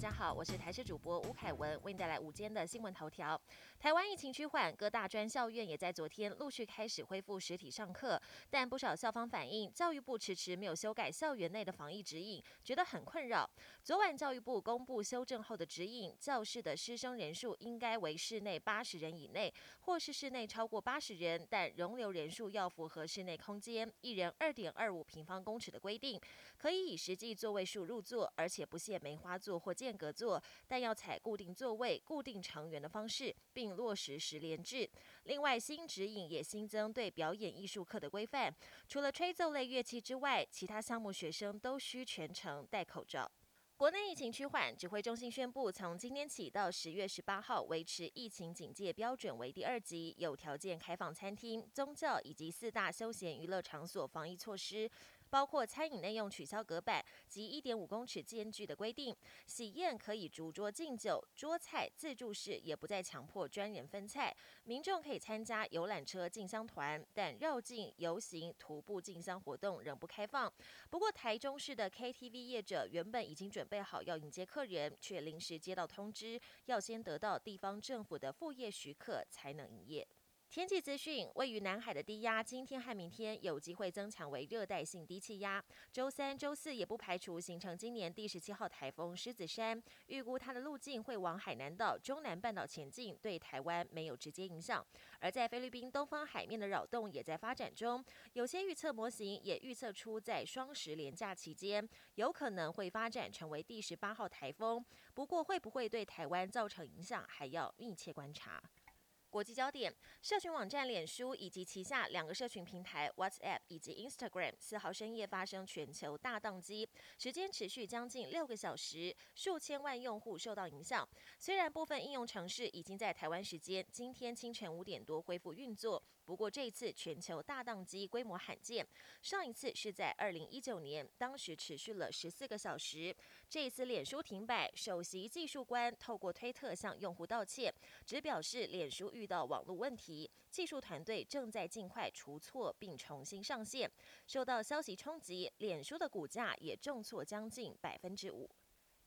大家好，我是台视主播吴凯文，为您带来午间的新闻头条。台湾疫情趋缓，各大专校院也在昨天陆续开始恢复实体上课，但不少校方反映，教育部迟迟没有修改校园内的防疫指引，觉得很困扰。昨晚教育部公布修正后的指引，教室的师生人数应该为室内八十人以内，或是室内超过八十人，但容留人数要符合室内空间一人二点二五平方公尺的规定，可以以实际座位数入座，而且不限梅花座或建间隔座，但要采固定座位、固定成员的方式，并落实十连制。另外，新指引也新增对表演艺术课的规范，除了吹奏类乐器之外，其他项目学生都需全程戴口罩。国内疫情趋缓，指挥中心宣布，从今天起到十月十八号，维持疫情警戒标准为第二级，有条件开放餐厅、宗教以及四大休闲娱乐场所防疫措施。包括餐饮内用取消隔板及一点五公尺间距的规定，喜宴可以逐桌敬酒，桌菜自助式也不再强迫专人分菜，民众可以参加游览车进香团，但绕境游行、徒步进香活动仍不开放。不过，台中市的 KTV 业者原本已经准备好要迎接客人，却临时接到通知，要先得到地方政府的副业许可才能营业。天气资讯：位于南海的低压，今天和明天有机会增强为热带性低气压。周三、周四也不排除形成今年第十七号台风狮子山，预估它的路径会往海南岛、中南半岛前进，对台湾没有直接影响。而在菲律宾东方海面的扰动也在发展中，有些预测模型也预测出在双十连假期间，有可能会发展成为第十八号台风。不过，会不会对台湾造成影响，还要密切观察。国际焦点：社群网站脸书以及旗下两个社群平台 WhatsApp 以及 Instagram 四号深夜发生全球大宕机，时间持续将近六个小时，数千万用户受到影响。虽然部分应用程式已经在台湾时间今天清晨五点多恢复运作，不过这一次全球大宕机规模罕见，上一次是在二零一九年，当时持续了十四个小时。这一次脸书停摆，首席技术官透过推特向用户道歉，只表示脸书遇到网络问题，技术团队正在尽快除错并重新上线。受到消息冲击，脸书的股价也重挫将近百分之五。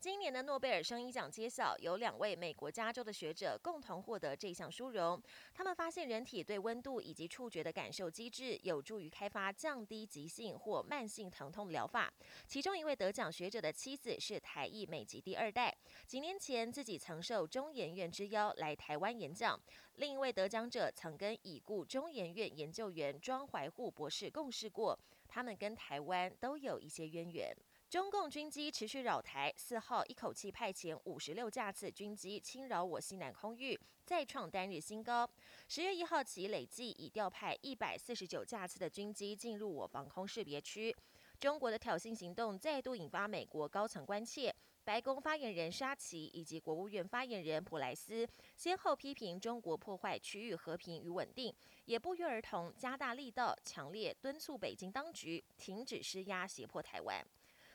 今年的诺贝尔生医奖揭晓，有两位美国加州的学者共同获得这项殊荣。他们发现人体对温度以及触觉的感受机制有助于开发降低急性或慢性疼痛疗法。其中一位得奖学者的妻子是台裔美籍第二代，几年前自己曾受中研院之邀来台湾演讲。另一位得奖者曾跟已故中研院研究员庄怀护博士共事过，他们跟台湾都有一些渊源。中共军机持续扰台，四号一口气派遣五十六架次军机侵扰我西南空域，再创单日新高。十月一号起，累计已调派一百四十九架次的军机进入我防空识别区。中国的挑衅行动再度引发美国高层关切，白宫发言人沙奇以及国务院发言人普莱斯先后批评中国破坏区域和平与稳定，也不约而同加大力道，强烈敦促北京当局停止施压，胁迫台湾。